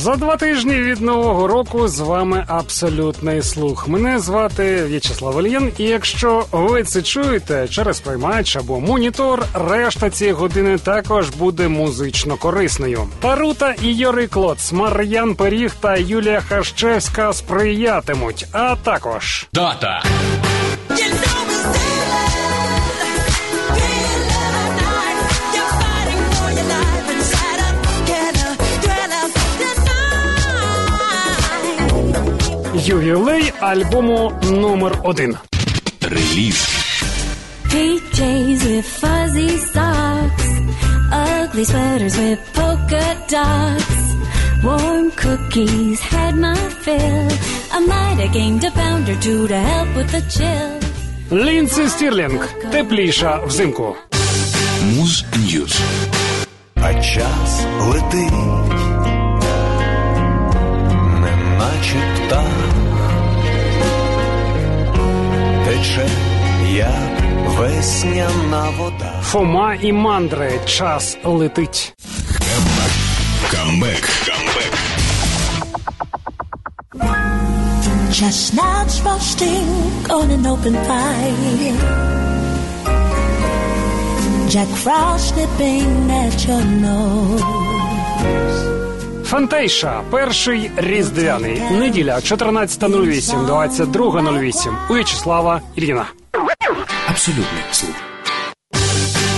За два тижні від нового року з вами абсолютний слух. Мене звати В'ячеслав Ільїн, і якщо ви це чуєте через приймач або монітор, решта цієї години також буде музично корисною. Тарута і Йори Клоц, Мар'ян Періг та Юлія Хащевська сприятимуть. А також Дата. Ювілей альбому номер один. Реліз. PJs with fuzzy socks, ugly sweaters with polka dots. Warm cookies had my fill. I might have gained a pound or two to help with the chill. Лінсі Стірлінг. Тепліша взимку. Муз News. А час летить, весняна вода. Фома і мандри. Час летить. Камбек. Камбек. Chestnuts roasting on an open fire. Jack Frost nipping at your nose. Фантейша. Перший різдвяний. Неділя 14.08, 22.08. У В'ячеслава Ільїна. Абсолютний слух.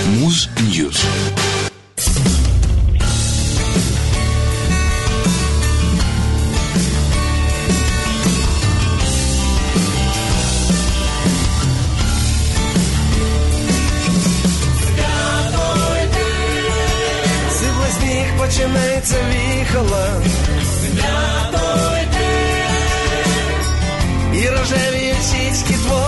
Муз Ньюз. Сипле сніг починається віхола. І рожеві щічки твої.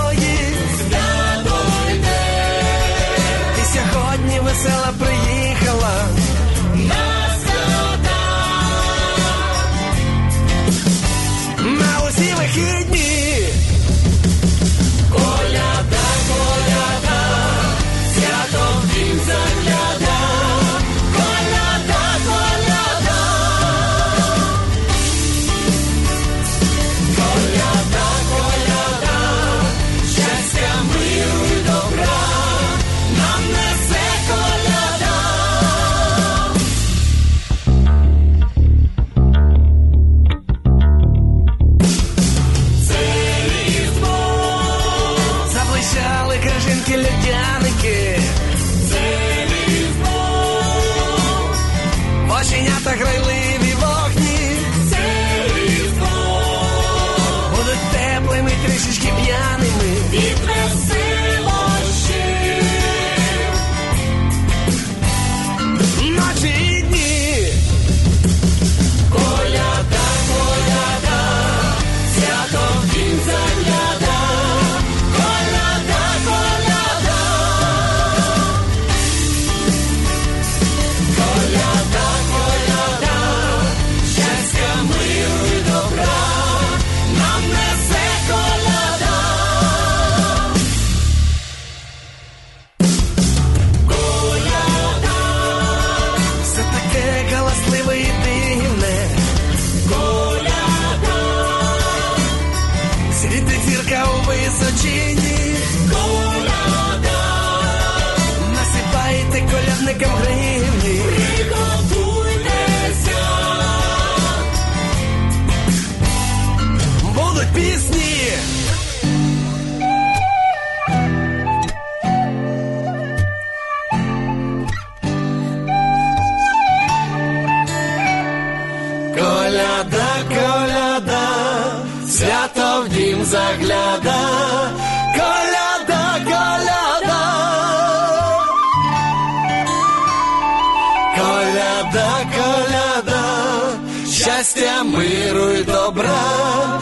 Будуть пісні. Коляда, коляда, свято в дім загляда. Коляда, коляда. Коляда, коляда, щастя, миру й добра,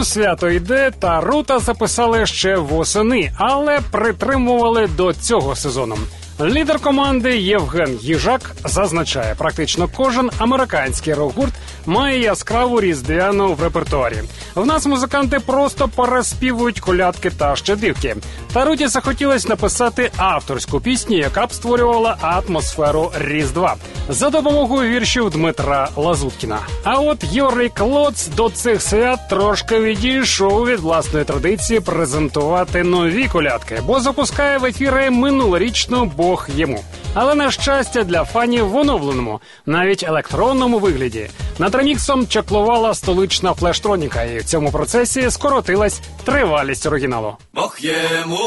Потихеньку свято йде, та рута записали ще восени, але притримували до цього сезону. Лідер команди Євген Їжак зазначає, практично кожен американський рок-гурт має яскраву різдвяну в репертуарі. В нас музиканти просто переспівують колядки та щедрівки. Та Руті захотілось написати авторську пісню, яка б створювала атмосферу Різдва за допомогою віршів Дмитра Лазуткіна. А от Юрій Клоц до цих свят трошки відійшов від власної традиції презентувати нові колядки, бо запускає в ефіри минулорічну Бог йому. Але на щастя для фанів в оновленому, навіть електронному вигляді. Над реміксом чаклувала столична флештроніка, і в цьому процесі скоротилась тривалість оригіналу. Бог йому.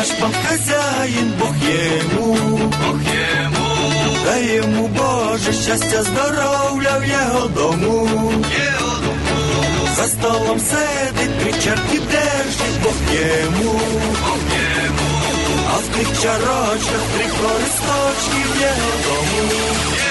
Наш пан хазяїн, Бог йому, Бог йому, дай йому Боже щастя, здоров'я в його дому. За столом сидить, три чарки держить, Бог йому, а в тих чарочках три користочки в його дому.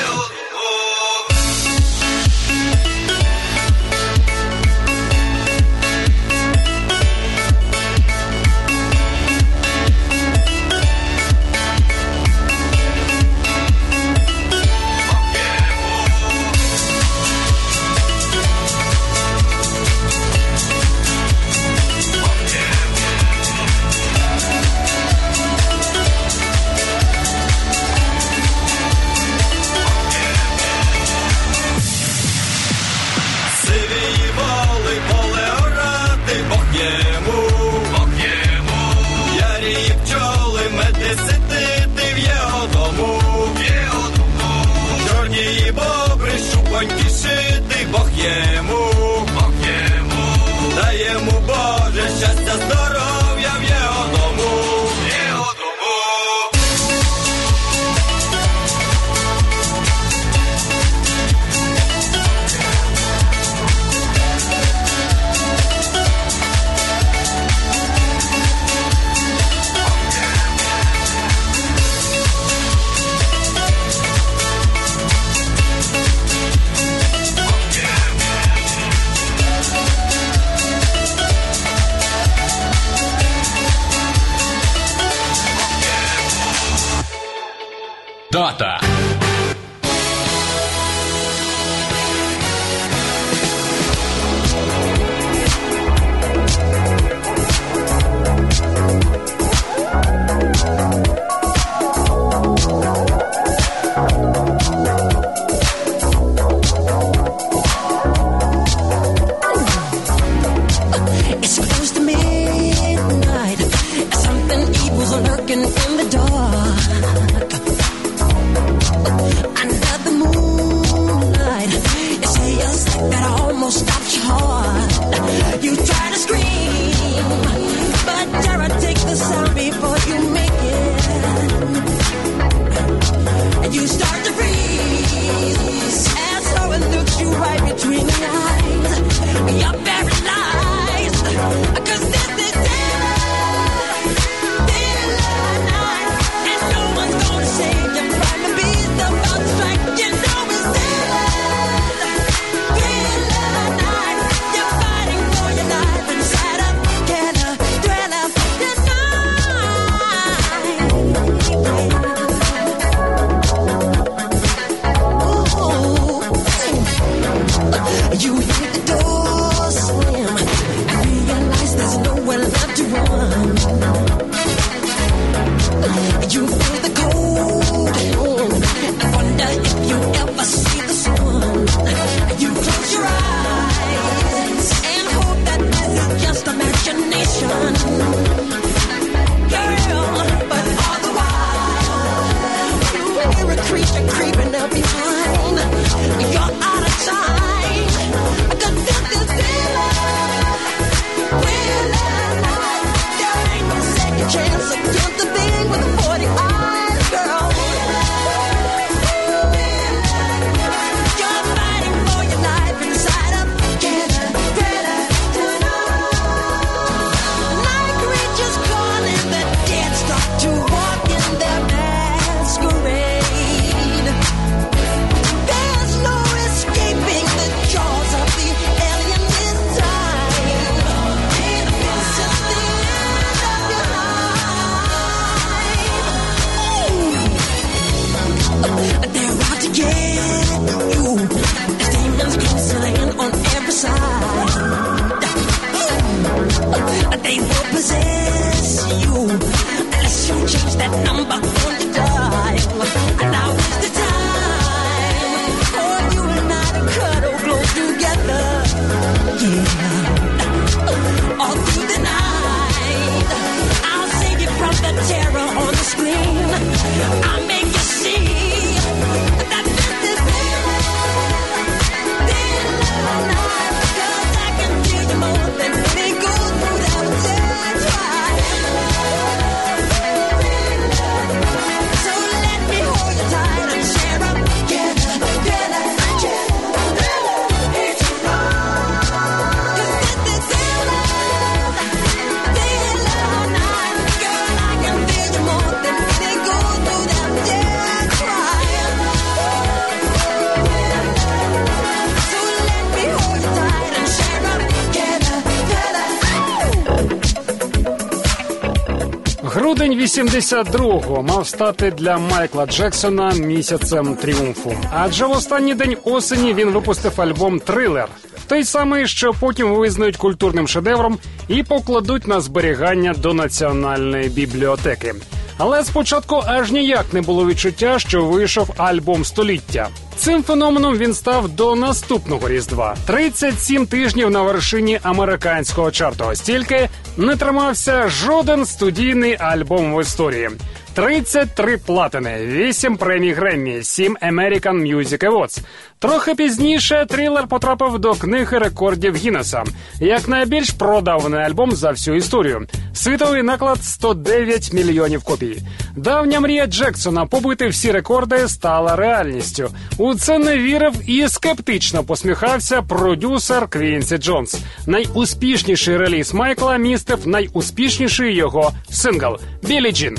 72-го мав стати для Майкла Джексона місяцем тріумфу. Адже в останній день осені він випустив альбом Трилер, той самий, що потім визнають культурним шедевром і покладуть на зберігання до національної бібліотеки. Але спочатку аж ніяк не було відчуття, що вийшов альбом століття. Цим феноменом він став до наступного різдва. 37 тижнів на вершині американського чарту. Стільки не тримався жоден студійний альбом в історії. 33 платини, 8 премій Греммі, 7 American Music Awards. Трохи пізніше трилер потрапив до книги рекордів Гіннеса як найбільш продаваний альбом за всю історію. Світовий наклад 109 мільйонів копій. Давня мрія Джексона побити всі рекорди стала реальністю. У це не вірив і скептично посміхався продюсер Квінсі Джонс. Найуспішніший реліз Майкла містив найуспішніший його сингл Білі Джін.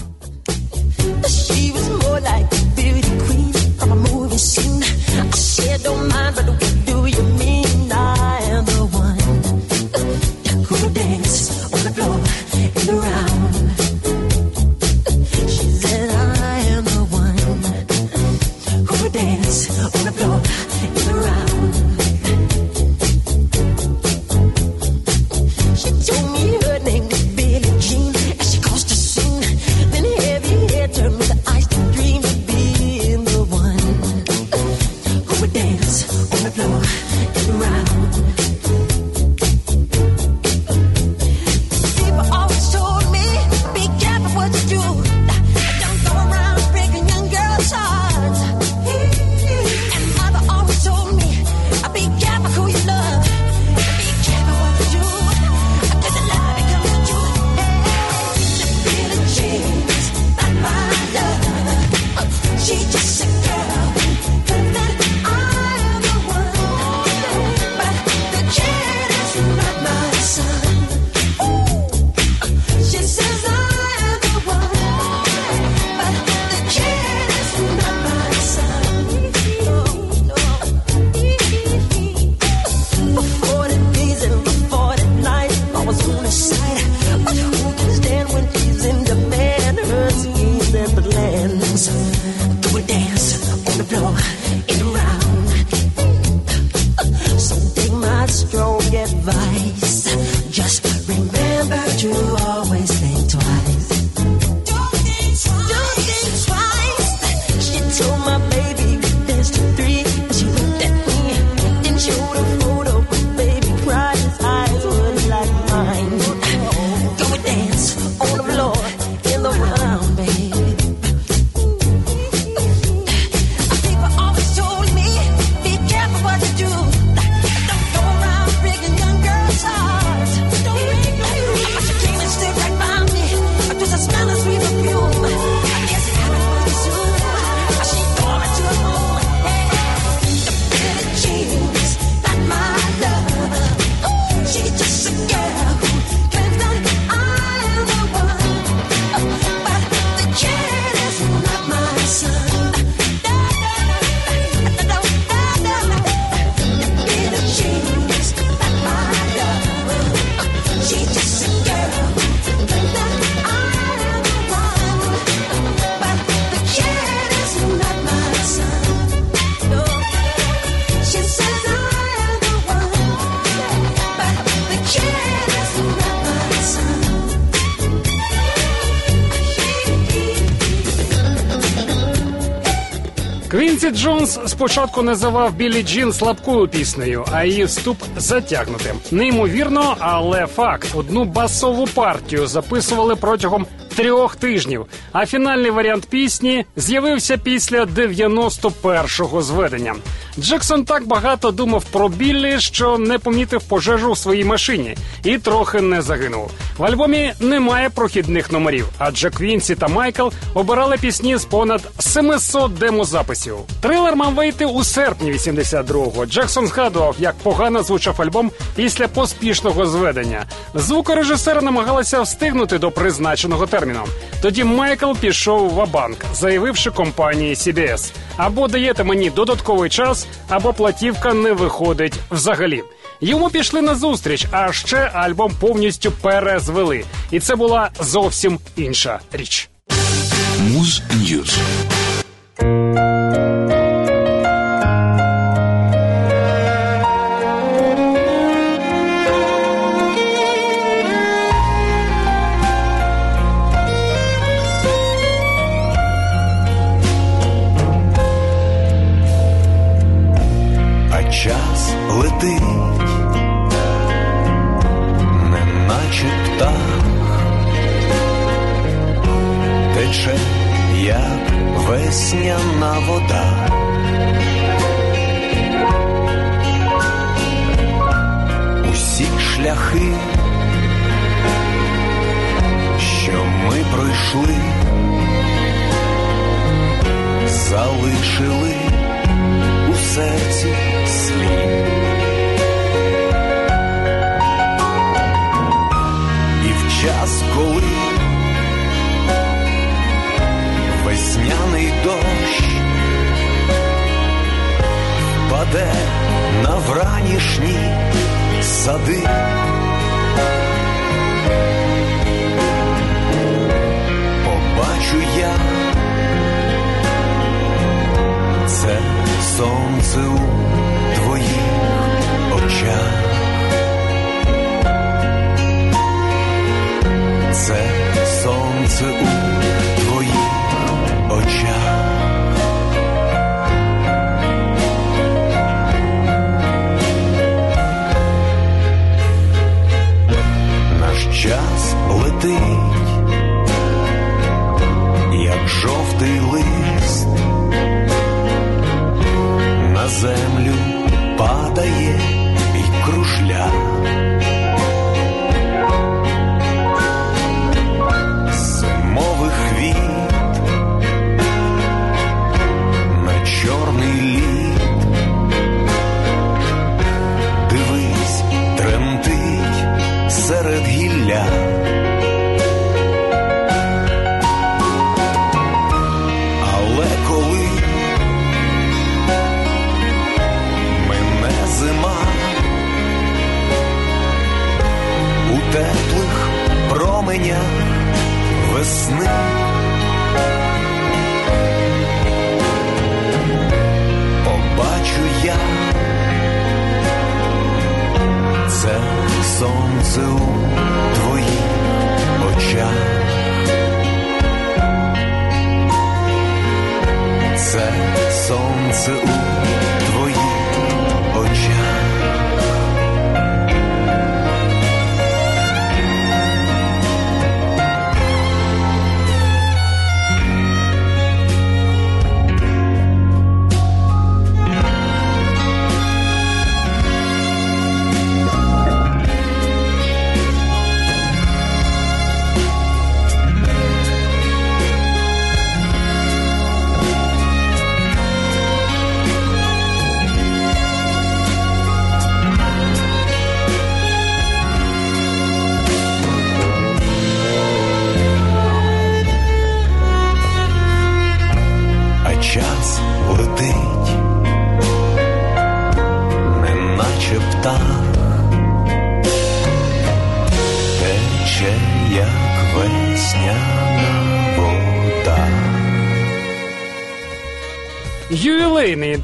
She was more like a beauty queen from a movie scene. I said, don't mind, but Квінсі Джонс спочатку називав Billie Jean слабкою піснею, а її вступ затягнутим. Неймовірно, але факт: одну басову партію записували протягом трьох тижнів. А фінальний варіант пісні з'явився після 91-го зведення. Джексон так багато думав про Біллі, що не помітив пожежу в своїй машині і трохи не загинув. В альбомі немає прохідних номерів, адже Квінсі та Майкл обирали пісні з понад 700 демозаписів. Трилер мав вийти у серпні 82-го. Джексон згадував, як погано звучав альбом після поспішного зведення. Звукорежисери намагалися встигнути до призначеного терміну. Тоді Майкл пішов в Абанк, заявивши компанії CBS. або даєте мені додатковий час, або платівка не виходить взагалі. Йому пішли на зустріч, а ще альбом повністю перезвели. І це була зовсім інша річ. Муз Ньюз.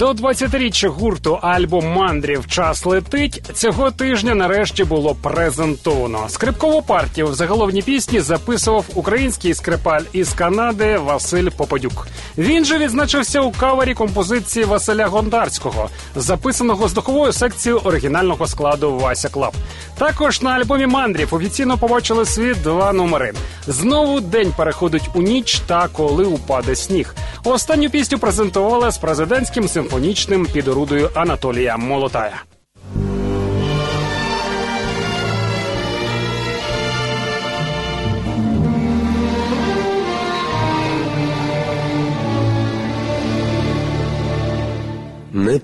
До 20-річчя гурту альбом Мандрів Час летить цього тижня нарешті було презентовано. Скрипкову партію в заголовній пісні записував український скрипаль із Канади Василь Попадюк. Він же відзначився у кавері композиції Василя Гонтарського, записаного з духовою секцією оригінального складу Вася Club. Також на альбомі Мандрів офіційно побачили світ два номери. Знову день переходить у ніч та коли упаде сніг. Останню пісню презентували з президентським симфонічним під орудою Анатолія Молотая.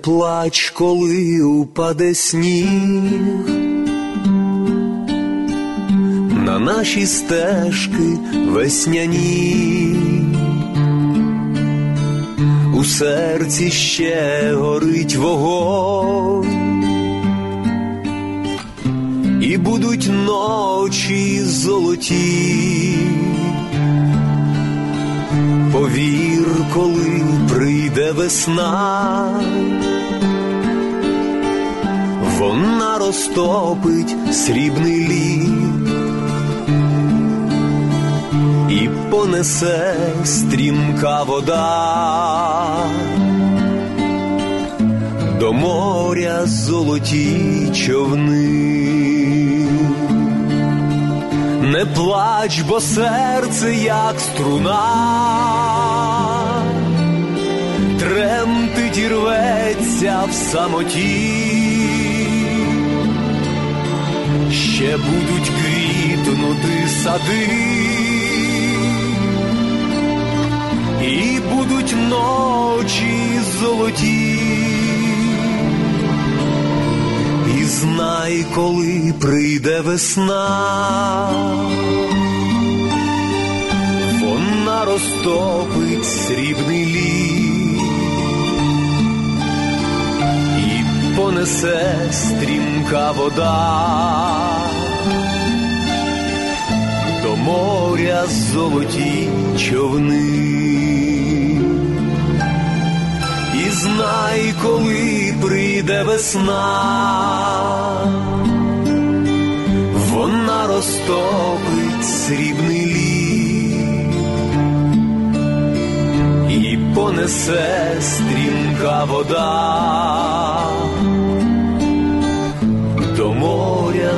Плач, коли упаде сніг на наші стежки весняні. У серці ще горить вогонь, і будуть ночі золоті. Повір, коли прийде весна, вона розтопить срібний лід і понесе стрімка вода до моря золоті човни. Не плач, бо серце як струна, тремтить і рветься в самоті, ще будуть квітнути сади, і будуть ночі золоті. І знай, коли прийде весна, вона розтопить срібний лід понесе стрімка вода. До моря золоті човни. І знай, коли прийде весна, вона розтопить срібний лід і понесе стрімка вода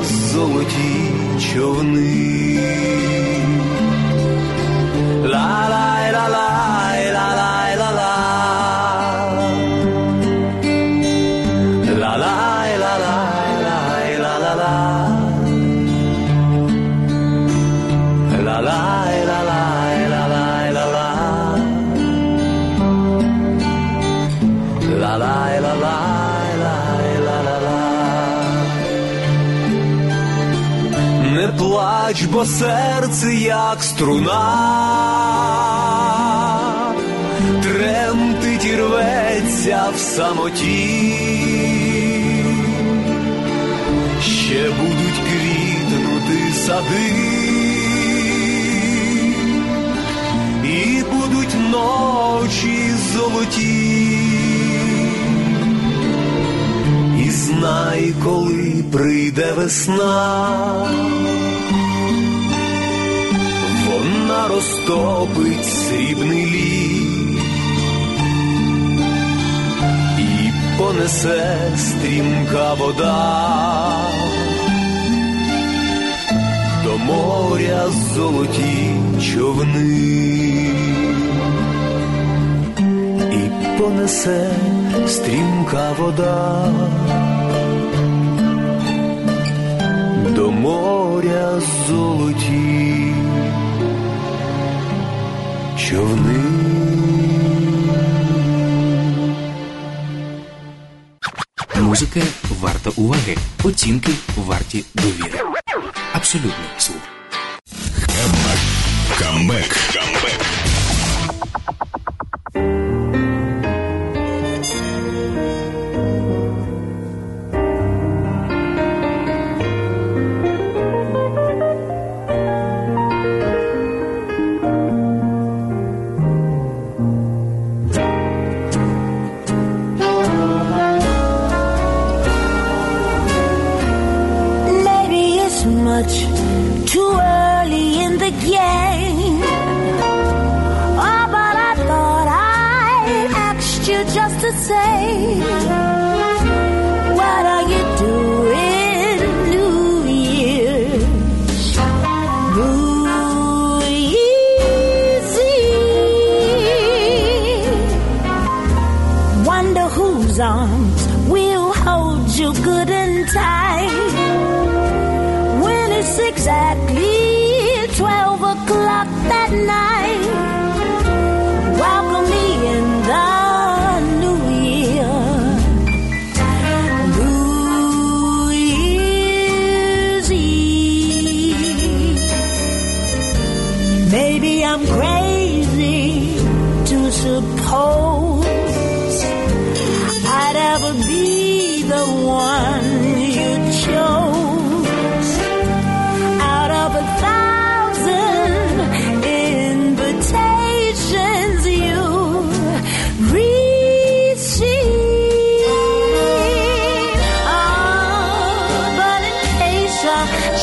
золоті човни. Ла-лай, плач, бо серце як струна. Тремтить і рветься в самоті, ще будуть квітнути сади, і будуть ночі золоті, знай, коли прийде весна. Вона розтопить срібний лід. І понесе стрімка вода до моря золоті човни. І понесе стрімка вода до моря золоті човни. Музика варта уваги, оцінки варті довіри. Абсолютний слух.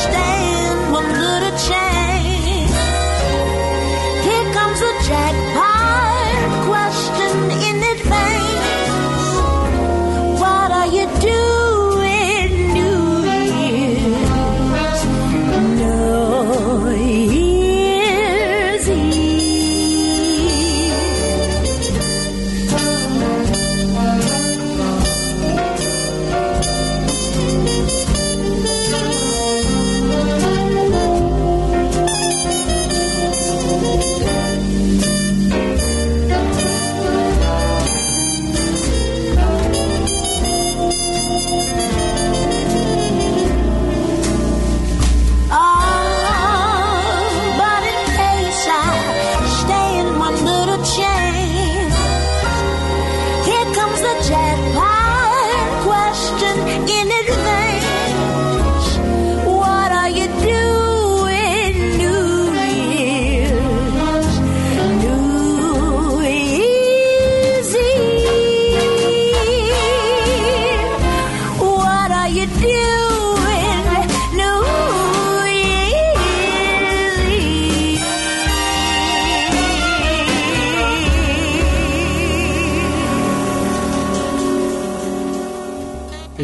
stay.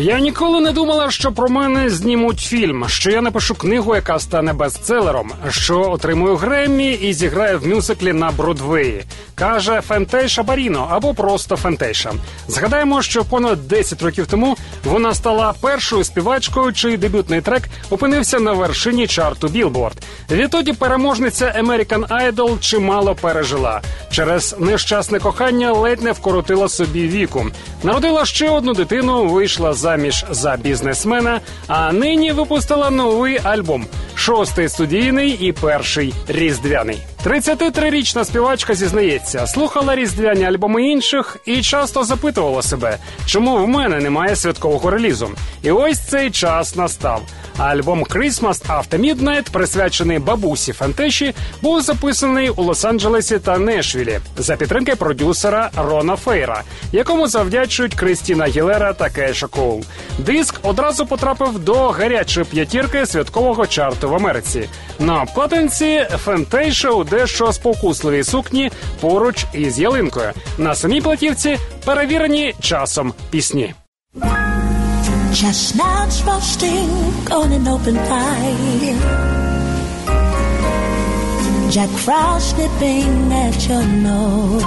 Я ніколи не думала, що про мене знімуть фільм, що я напишу книгу, яка стане бестселером, що отримую Греммі і зіграю в мюзиклі на Бродвеї. Каже Фентейша Баріно або просто Фентейша. Згадаємо, що понад 10 років тому вона стала першою співачкою, чий дебютний трек опинився на вершині чарту Білборд. Відтоді переможниця American Idol чимало пережила. Через нещасне кохання ледь не вкоротила собі віку. Народила ще одну дитину, вийшла заміж за бізнесмена, а нині випустила новий альбом. Шостий студійний і перший різдвяний. 33-річна співачка зізнається, слухала різдвяні альбоми інших і часто запитувала себе, чому в мене немає святкового релізу. І ось цей час настав. Альбом Christmas After Midnight, присвячений бабусі Фантеші, був записаний у Лос-Анджелесі та Нешвілі за підтримки продюсера Рона Фейра, якому завдячують Кристіна Гілера та Кейша Коул. Диск одразу потрапив до гарячої п'ятірки святкового чарту в Америці. На обкладинці Фентейша у дещо спокусливій сукні поруч із ялинкою. На самій платівці перевірені часом пісні. Chestnuts roasting on an open fire. Jack Frost nipping at your nose.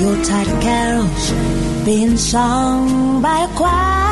Yuletide carols being sung by a choir.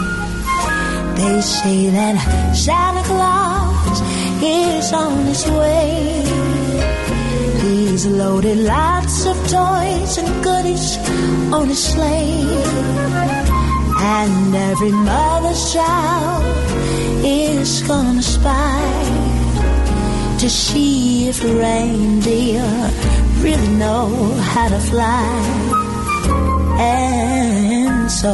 They say that Santa Claus is on his way. He's loaded lots of toys and goodies on his sleigh. And every mother's child is gonna spy to see if reindeer really know how to fly. And so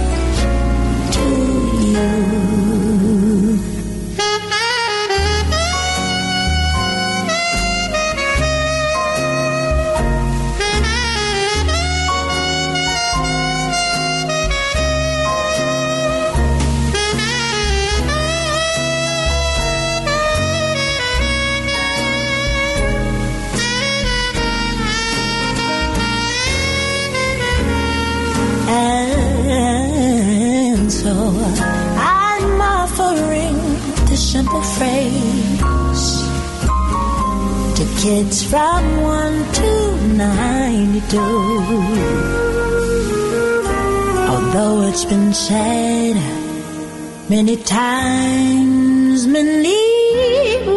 many times, many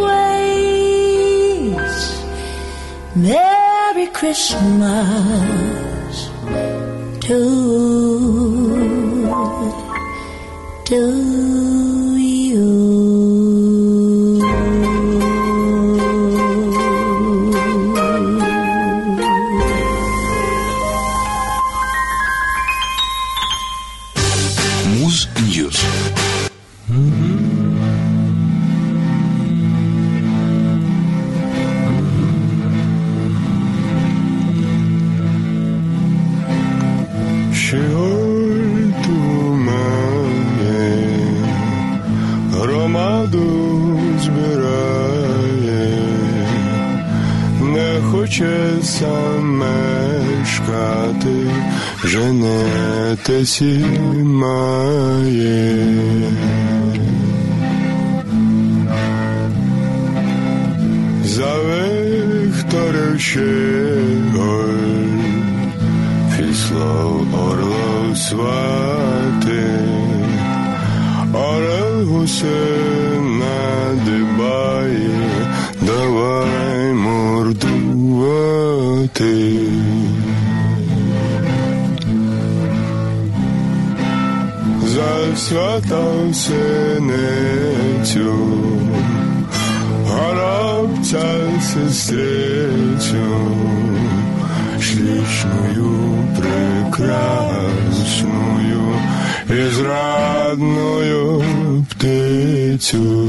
ways, Merry Christmas to to женетесь і має. За Вікторів ще Фіслав орлов свати, орел гусе надибає, давай морду свята синицю, горобця сестрицю, шлічною прекрасною і зрадною птицю.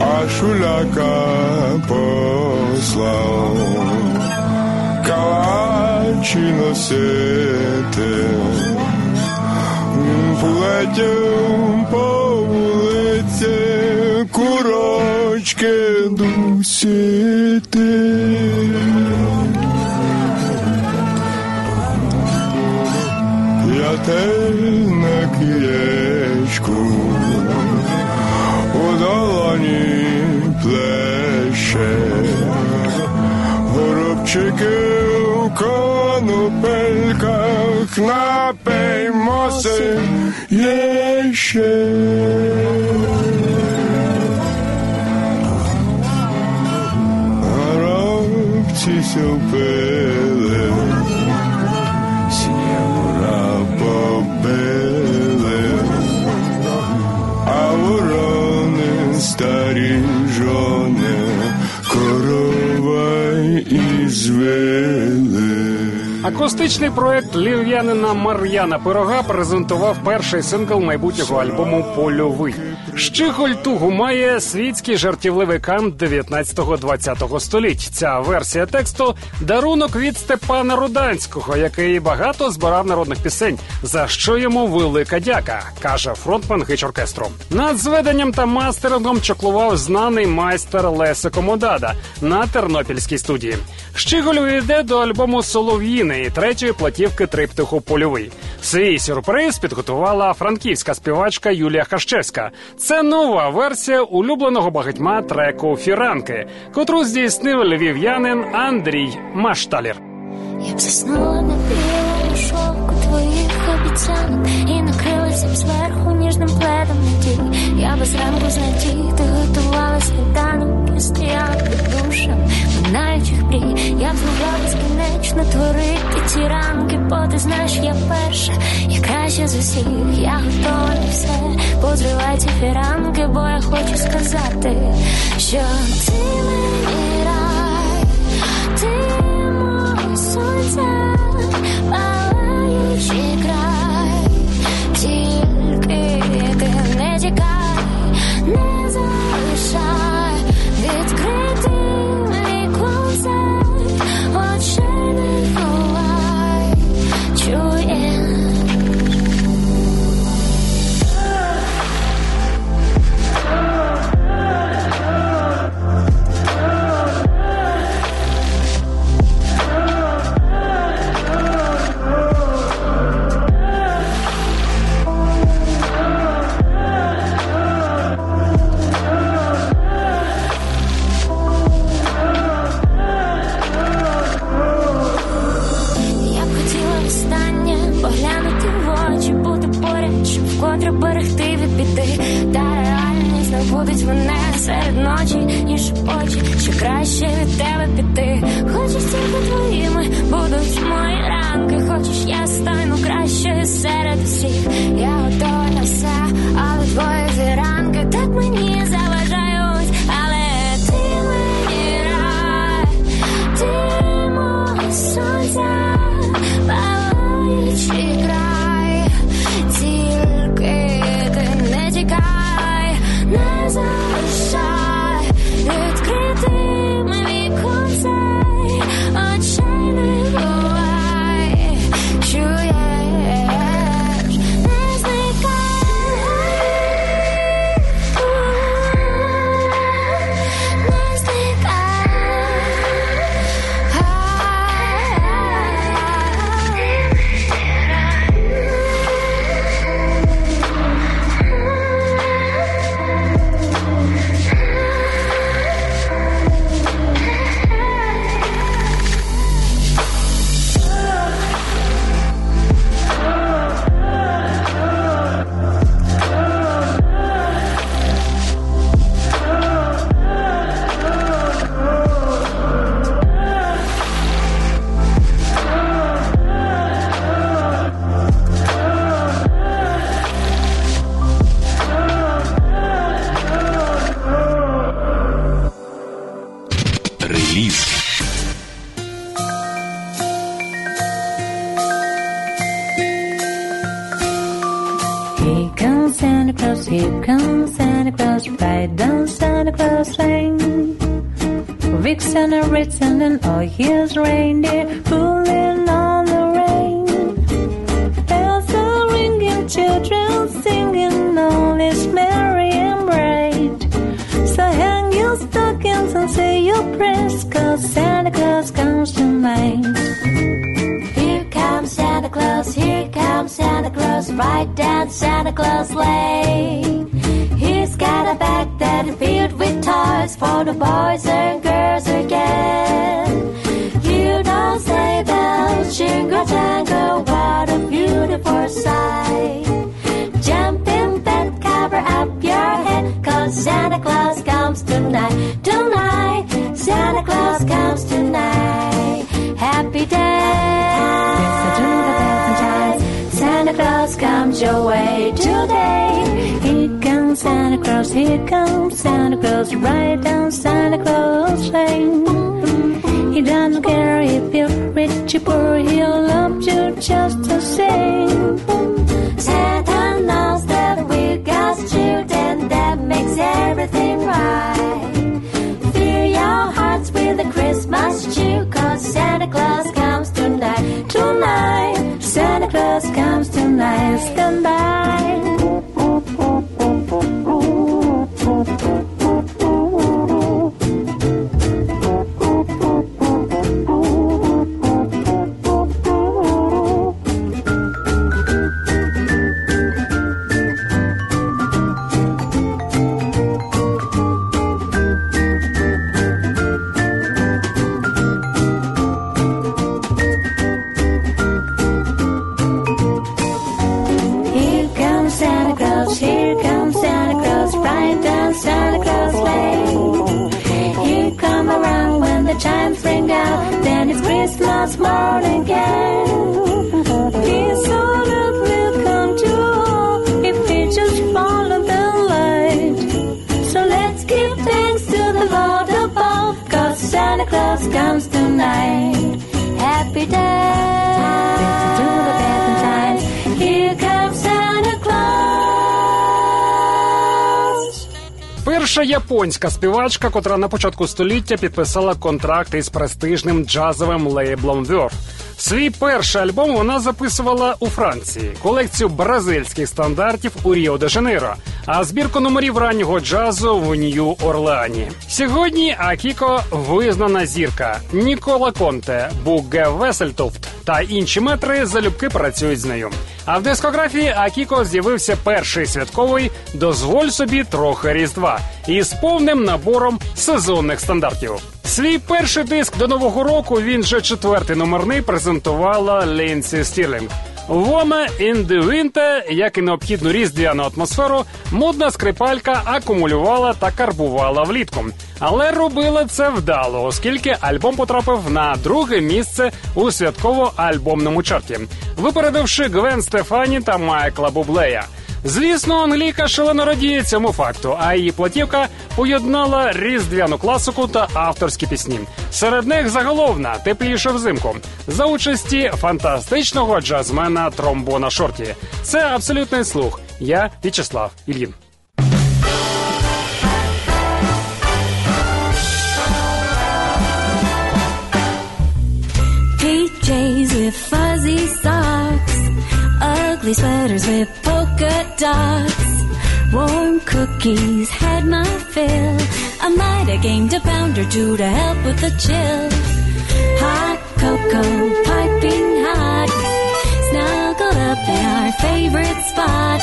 А шуляка носити, Він полетів по вулиці, курочки дусити. Є ще. Горобці се впили, сінявора побили, а ворони старі жони корова і звели. Акустичний проект львів'янина Мар'яна Пирога презентував перший сингл майбутнього альбому Польовий. Щиголь тугу має світський жартівливий кант 19-20 століть. Ця версія тексту дарунок від Степана Руданського, який багато збирав народних пісень. За що йому велика дяка, каже фронтмен гич-оркестру. Над зведенням та мастерингом чоклував знаний майстер Лесе Комодада на тернопільській студії. Щиголь увійде до альбому Солов'їни і третьої платівки триптиху Польовий. Свій сюрприз підготувала франківська співачка Юлія Хащевська. Це нова версія улюбленого багатьма треку Фіранки, котру здійснив львів'янин Андрій Машталір. Я б заснула на білому шовку твоїх обіцянок І накрилася б зверху ніжним пледом надій Я би зранку знайти, ти готувала світанок Я стояла під минаючих мрій Я б змогла безкінечно творити ці ранки Бо ти знаєш, я перша, я краща з усіх. Я готова на все, позривай ці фіранки Бо я хочу сказати, що ти мені рай. Ти моє сонце, палаючий край, тільки ти не тікай, не залишай відкритим Santa Claus comes your way today. Here comes Santa Claus, here comes Santa Claus, right down Santa Claus Lane. He doesn't care if you're rich or poor, he'll love you just the same. Santa knows that we got children that makes everything right. Fill your hearts with a Christmas cheer, cause Santa Claus comes tonight. Santa Claus comes tonight, stand by. Then it's Christmas morning again. His order will come to all if we just follow the light. So let's give thanks to the Lord above, cause Santa Claus comes tonight. Happy. Перша японська співачка, котра на початку століття підписала контракт із престижним джазовим лейблом Verve. Свій перший альбом вона записувала у Франції, колекцію бразильських стандартів у Ріо де Жанейро, а збірку номерів раннього джазу в Нью Орлеані. Сьогодні Акіко визнана зірка Нікола Конте, Бугге Вессельтофт та інші метри залюбки працюють з нею. А в дискографії Акіко з'явився перший святковий Дозволь собі трохи різдва із повним набором сезонних стандартів. Свій перший диск до нового року він вже четвертий номерний презентувала Лінсі Стірлінг. The Winter, як і необхідну різдвяну атмосферу, модна скрипалька акумулювала та карбувала влітку. Але робила це вдало, оскільки альбом потрапив на друге місце у святково-альбомному чарті, випередивши Гвен Стефані та Майкла Бублея. Звісно, англійка шалено радіє цьому факту, а її платівка поєднала різдвяну класику та авторські пісні. Серед них заголовна тепліше взимку за участі фантастичного джазмена Тромбона Шорті. Це абсолютний слух. Я В'ячеслав with fuzzy socks, ugly sweaters with polka dots, warm cookies had my fill. I might have gained a pound or two to help with the chill. Hot cocoa, piping hot, snuggled up in our favorite spot.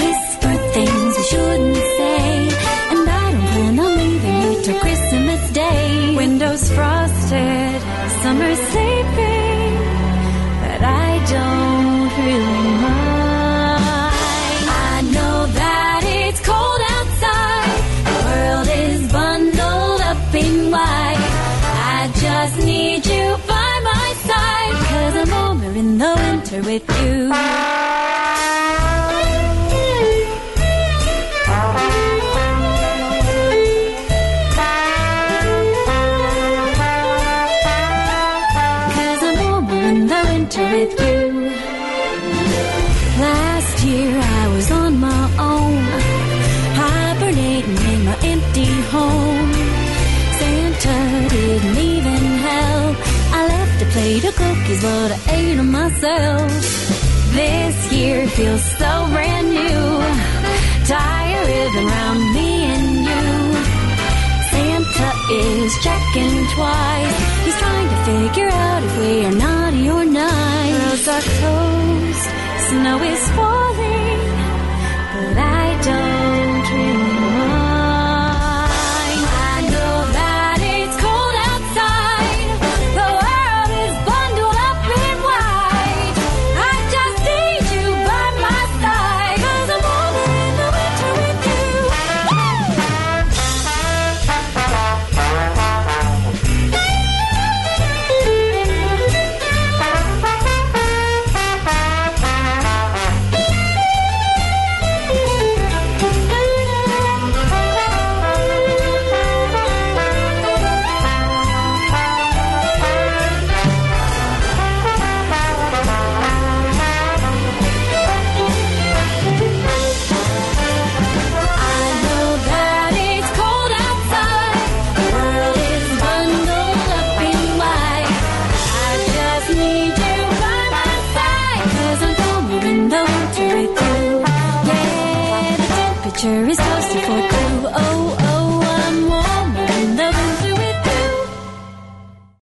Whisper things we shouldn't say, and I don't plan on leaving you till Christmas Day. Windows frosted, summer sleeping, with you. but I ate them myself. This year feels so brand new. Tired living around me and you. Santa is checking twice. He's trying to figure out if we are naughty or nice. Roads are closed, snow is falling, but I don't really.